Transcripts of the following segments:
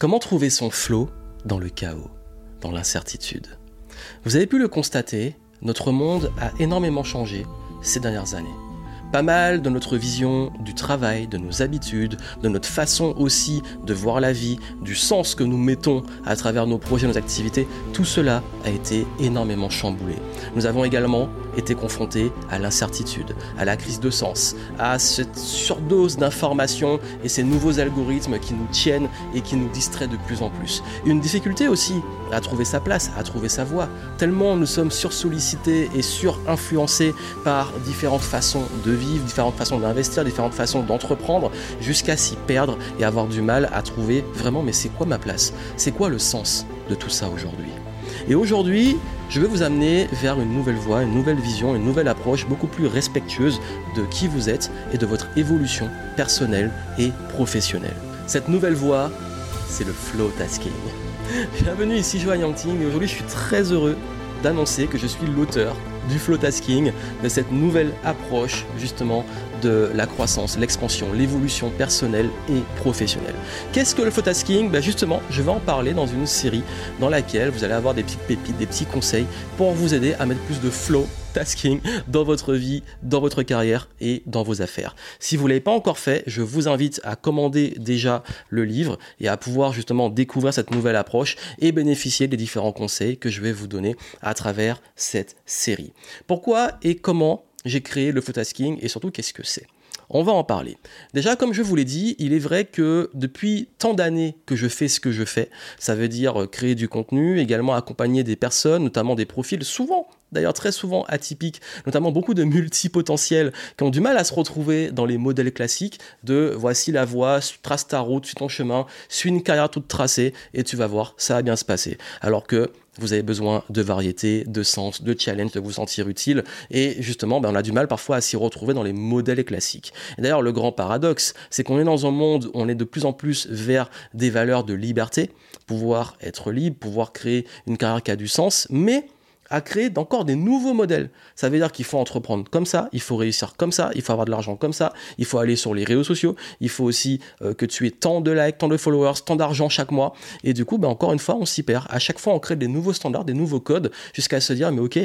Comment trouver son flow dans le chaos, dans l'incertitude? Vous avez pu le constater, notre monde a énormément changé ces dernières années pas mal de notre vision du travail, de nos habitudes, de notre façon aussi de voir la vie, du sens que nous mettons à travers nos projets, nos activités, tout cela a été énormément chamboulé. Nous avons également été confrontés à l'incertitude, à la crise de sens, à cette surdose d'informations et ces nouveaux algorithmes qui nous tiennent et qui nous distraient de plus en plus. Une difficulté aussi à trouver sa place, à trouver sa voie, tellement nous sommes sursollicités et surinfluencés par différentes façons de différentes façons d'investir, différentes façons d'entreprendre, jusqu'à s'y perdre et avoir du mal à trouver vraiment mais c'est quoi ma place? C'est quoi le sens de tout ça aujourd'hui? Et aujourd'hui, je vais vous amener vers une nouvelle voie, une nouvelle vision, une nouvelle approche beaucoup plus respectueuse de qui vous êtes et de votre évolution personnelle et professionnelle. Cette nouvelle voie, c'est le flow tasking. Bienvenue ici Joa Yangting et aujourd'hui je suis très heureux d'annoncer que je suis l'auteur du flow tasking, de cette nouvelle approche justement de la croissance, l'expansion, l'évolution personnelle et professionnelle. Qu'est-ce que le flow tasking ben Justement, je vais en parler dans une série dans laquelle vous allez avoir des petites pépites, des petits conseils pour vous aider à mettre plus de flow tasking dans votre vie, dans votre carrière et dans vos affaires. Si vous ne l'avez pas encore fait, je vous invite à commander déjà le livre et à pouvoir justement découvrir cette nouvelle approche et bénéficier des différents conseils que je vais vous donner à travers cette série. Pourquoi et comment j'ai créé le tasking et surtout qu'est-ce que c'est? On va en parler. Déjà, comme je vous l'ai dit, il est vrai que depuis tant d'années que je fais ce que je fais, ça veut dire créer du contenu, également accompagner des personnes, notamment des profils souvent d'ailleurs très souvent atypiques, notamment beaucoup de multipotentiels qui ont du mal à se retrouver dans les modèles classiques de voici la voie, trace ta route, suis ton chemin, suis une carrière toute tracée et tu vas voir, ça va bien se passer. Alors que vous avez besoin de variété, de sens, de challenge, de vous sentir utile. Et justement, ben, on a du mal parfois à s'y retrouver dans les modèles classiques. D'ailleurs, le grand paradoxe, c'est qu'on est dans un monde où on est de plus en plus vers des valeurs de liberté, pouvoir être libre, pouvoir créer une carrière qui a du sens, mais à créer encore des nouveaux modèles. Ça veut dire qu'il faut entreprendre comme ça, il faut réussir comme ça, il faut avoir de l'argent comme ça, il faut aller sur les réseaux sociaux, il faut aussi euh, que tu aies tant de likes, tant de followers, tant d'argent chaque mois. Et du coup, ben, encore une fois, on s'y perd. À chaque fois, on crée des nouveaux standards, des nouveaux codes, jusqu'à se dire, mais ok,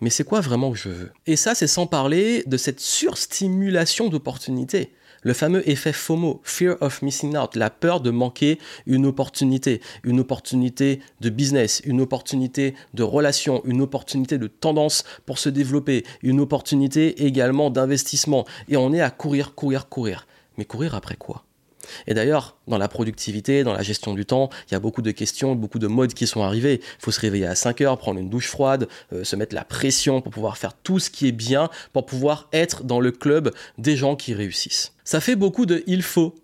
mais c'est quoi vraiment que je veux? Et ça, c'est sans parler de cette surstimulation d'opportunités. Le fameux effet FOMO, Fear of Missing Out, la peur de manquer une opportunité, une opportunité de business, une opportunité de relation, une opportunité de tendance pour se développer, une opportunité également d'investissement. Et on est à courir, courir, courir. Mais courir après quoi? Et d'ailleurs, dans la productivité, dans la gestion du temps, il y a beaucoup de questions, beaucoup de modes qui sont arrivés. Il faut se réveiller à 5 heures, prendre une douche froide, euh, se mettre la pression pour pouvoir faire tout ce qui est bien, pour pouvoir être dans le club des gens qui réussissent. Ça fait beaucoup de il faut.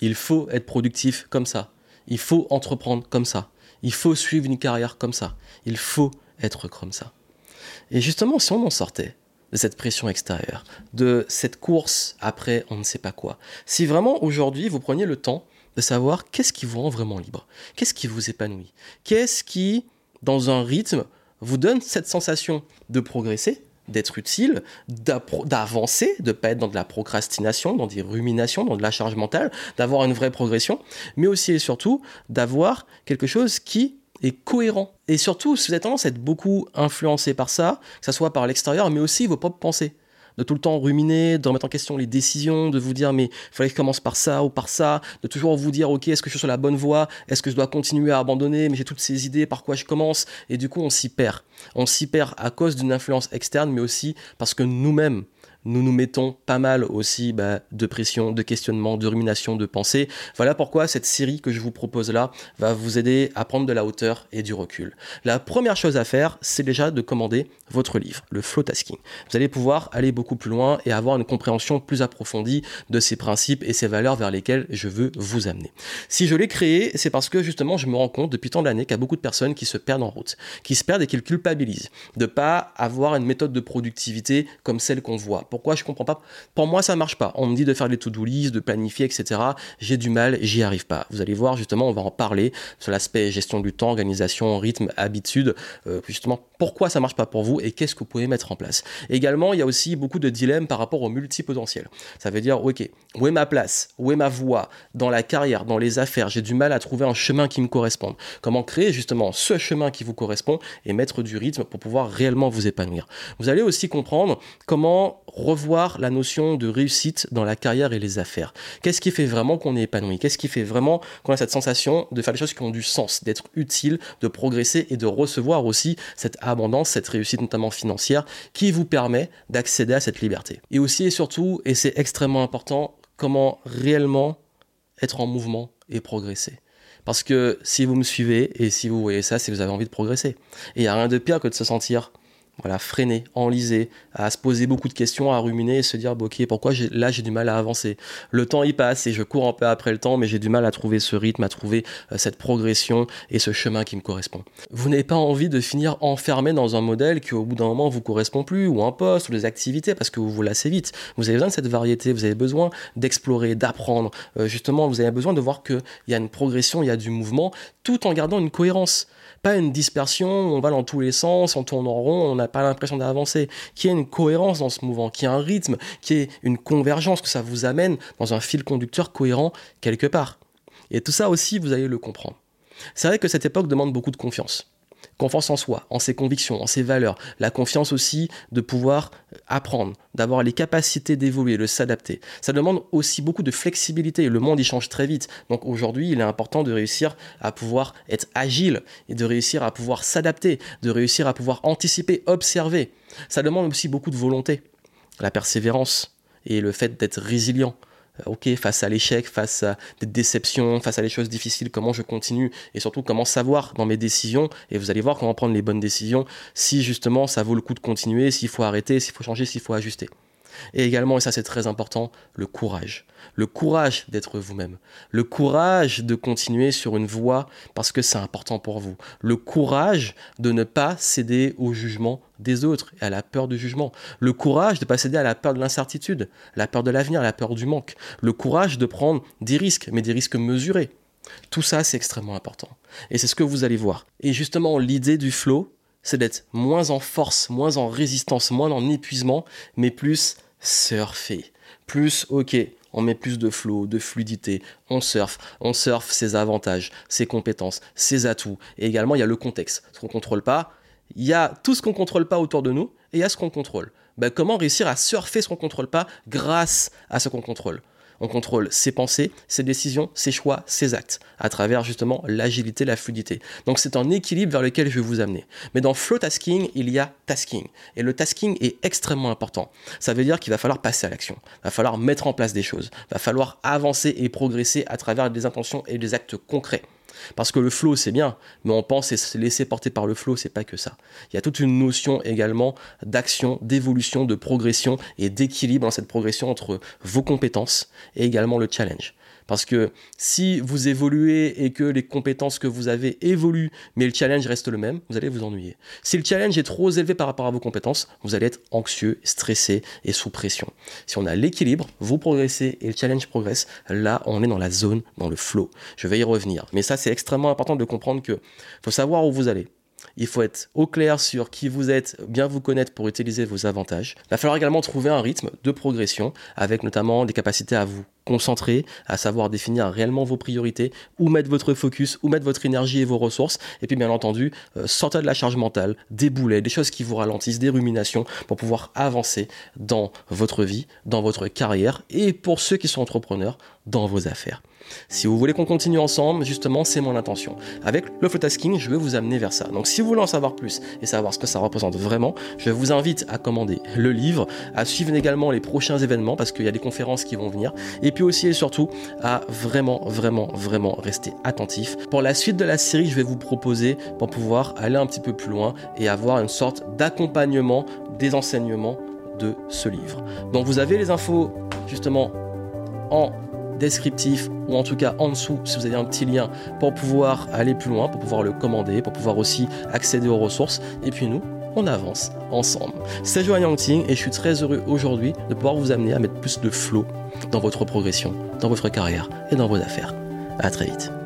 Il faut être productif comme ça. Il faut entreprendre comme ça. Il faut suivre une carrière comme ça. Il faut être comme ça. Et justement, si on en sortait, de cette pression extérieure, de cette course après on ne sait pas quoi. Si vraiment aujourd'hui vous preniez le temps de savoir qu'est-ce qui vous rend vraiment libre, qu'est-ce qui vous épanouit, qu'est-ce qui, dans un rythme, vous donne cette sensation de progresser, d'être utile, d'avancer, de ne pas être dans de la procrastination, dans des ruminations, dans de la charge mentale, d'avoir une vraie progression, mais aussi et surtout d'avoir quelque chose qui est cohérent. Et surtout, si vous avez tendance à être beaucoup influencé par ça, que ce soit par l'extérieur, mais aussi vos propres pensées. De tout le temps ruminer, de remettre en question les décisions, de vous dire mais il fallait que je commence par ça ou par ça, de toujours vous dire ok est-ce que je suis sur la bonne voie, est-ce que je dois continuer à abandonner, mais j'ai toutes ces idées, par quoi je commence, et du coup on s'y perd. On s'y perd à cause d'une influence externe, mais aussi parce que nous-mêmes, nous nous mettons pas mal aussi bah, de pression, de questionnement, de rumination, de pensée. Voilà pourquoi cette série que je vous propose là va vous aider à prendre de la hauteur et du recul. La première chose à faire, c'est déjà de commander votre livre, le Flow Tasking. Vous allez pouvoir aller beaucoup plus loin et avoir une compréhension plus approfondie de ces principes et ces valeurs vers lesquelles je veux vous amener. Si je l'ai créé, c'est parce que justement je me rends compte depuis tant d'années qu'il y a beaucoup de personnes qui se perdent en route, qui se perdent et qui culpabilisent de pas avoir une méthode de productivité comme celle qu'on voit Pourquoi je comprends pas Pour moi, ça marche pas. On me dit de faire des to-do list, de planifier, etc. J'ai du mal, j'y arrive pas. Vous allez voir, justement, on va en parler sur l'aspect gestion du temps, organisation, rythme, habitude. Euh, justement, pourquoi ça marche pas pour vous et qu'est-ce que vous pouvez mettre en place? Également, il y a aussi beaucoup de dilemmes par rapport au multipotentiel. Ça veut dire, ok, où est ma place? Où est ma voie dans la carrière, dans les affaires? J'ai du mal à trouver un chemin qui me corresponde. Comment créer justement ce chemin qui vous correspond et mettre du rythme pour pouvoir réellement vous épanouir? Vous allez aussi comprendre comment revoir la notion de réussite dans la carrière et les affaires. Qu'est-ce qui fait vraiment qu'on est épanoui? Qu'est-ce qui fait vraiment qu'on a cette sensation de faire des choses qui ont du sens, d'être utile, de progresser et de recevoir aussi cette abondance, cette réussite notamment financière qui vous permet d'accéder à cette liberté? Et aussi et surtout, et c'est extrêmement important, comment réellement être en mouvement et progresser. Parce que si vous me suivez et si vous voyez ça, c'est que vous avez envie de progresser. Et il n'y a rien de pire que de se sentir voilà, freiner, enliser, à se poser beaucoup de questions, à ruminer et se dire ok pourquoi là j'ai du mal à avancer? Le temps y passe et je cours un peu après le temps, mais j'ai du mal à trouver ce rythme, à trouver euh, cette progression et ce chemin qui me correspond. Vous n'avez pas envie de finir enfermé dans un modèle qui au bout d'un moment vous correspond plus, ou un poste, ou des activités, parce que vous vous lassez vite. Vous avez besoin de cette variété, vous avez besoin d'explorer, d'apprendre. Euh, justement, vous avez besoin de voir qu'il y a une progression, il y a du mouvement, tout en gardant une cohérence pas une dispersion, on va dans tous les sens, on tourne en rond, on n'a pas l'impression d'avancer, qu'il y ait une cohérence dans ce mouvement, qu'il y ait un rythme, qu'il y ait une convergence, que ça vous amène dans un fil conducteur cohérent quelque part. Et tout ça aussi, vous allez le comprendre. C'est vrai que cette époque demande beaucoup de confiance confiance en soi, en ses convictions, en ses valeurs, la confiance aussi de pouvoir apprendre, d'avoir les capacités d'évoluer, de s'adapter. Ça demande aussi beaucoup de flexibilité. Le monde y change très vite. Donc aujourd'hui, il est important de réussir à pouvoir être agile et de réussir à pouvoir s'adapter, de réussir à pouvoir anticiper, observer. Ça demande aussi beaucoup de volonté, la persévérance et le fait d'être résilient. Euh, ok, face à l'échec, face à des déceptions, face à des choses difficiles, comment je continue et surtout comment savoir dans mes décisions, et vous allez voir comment prendre les bonnes décisions, si justement ça vaut le coup de continuer, s'il faut arrêter, s'il faut changer, s'il faut ajuster. Et également, et ça c'est très important, le courage. Le courage d'être vous-même. Le courage de continuer sur une voie parce que c'est important pour vous. Le courage de ne pas céder au jugement des autres et à la peur du jugement. Le courage de ne pas céder à la peur de l'incertitude, la peur de l'avenir, la peur du manque. Le courage de prendre des risques, mais des risques mesurés. Tout ça, c'est extrêmement important. Et c'est ce que vous allez voir. Et justement, l'idée du flow, c'est d'être moins en force, moins en résistance, moins en épuisement, mais plus surfer. Plus, ok, on met plus de flow, de fluidité, on surfe, on surfe ses avantages, ses compétences, ses atouts. Et également, il y a le contexte. Ce qu'on ne contrôle pas, il y a tout ce qu'on ne contrôle pas autour de nous et il y a ce qu'on contrôle. Ben, comment réussir à surfer ce qu'on ne contrôle pas grâce à ce qu'on contrôle? On contrôle ses pensées, ses décisions, ses choix, ses actes, à travers justement l'agilité, la fluidité. Donc c'est un équilibre vers lequel je vais vous amener. Mais dans flow tasking, il y a tasking. Et le tasking est extrêmement important. Ça veut dire qu'il va falloir passer à l'action. Il va falloir mettre en place des choses. Il va falloir avancer et progresser à travers des intentions et des actes concrets. Parce que le flow, c'est bien, mais on pense et se laisser porter par le flow, c'est pas que ça. Il y a toute une notion également d'action, d'évolution, de progression et d'équilibre dans cette progression entre vos compétences et également le challenge. Parce que si vous évoluez et que les compétences que vous avez évoluent, mais le challenge reste le même, vous allez vous ennuyer. Si le challenge est trop élevé par rapport à vos compétences, vous allez être anxieux, stressé et sous pression. Si on a l'équilibre, vous progressez et le challenge progresse, là on est dans la zone, dans le flow. Je vais y revenir. Mais ça c'est extrêmement important de comprendre que faut savoir où vous allez. Il faut être au clair sur qui vous êtes, bien vous connaître pour utiliser vos avantages. Il va falloir également trouver un rythme de progression avec notamment des capacités à vous concentrer, à savoir définir réellement vos priorités, où mettre votre focus, où mettre votre énergie et vos ressources. Et puis bien entendu, euh, sortir de la charge mentale, des boulets, des choses qui vous ralentissent, des ruminations pour pouvoir avancer dans votre vie, dans votre carrière et pour ceux qui sont entrepreneurs, dans vos affaires. Si vous voulez qu'on continue ensemble, justement, c'est mon intention. Avec le flow tasking, je vais vous amener vers ça. Donc si vous voulez en savoir plus et savoir ce que ça représente vraiment, je vous invite à commander le livre, à suivre également les prochains événements parce qu'il y a des conférences qui vont venir, et puis aussi et surtout à vraiment, vraiment, vraiment rester attentif. Pour la suite de la série, je vais vous proposer pour pouvoir aller un petit peu plus loin et avoir une sorte d'accompagnement des enseignements de ce livre. Donc vous avez les infos justement en descriptif ou en tout cas en dessous si vous avez un petit lien pour pouvoir aller plus loin, pour pouvoir le commander, pour pouvoir aussi accéder aux ressources. Et puis nous, on avance ensemble. C'est Joanne Yangting et je suis très heureux aujourd'hui de pouvoir vous amener à mettre plus de flow dans votre progression, dans votre carrière et dans vos affaires. À très vite.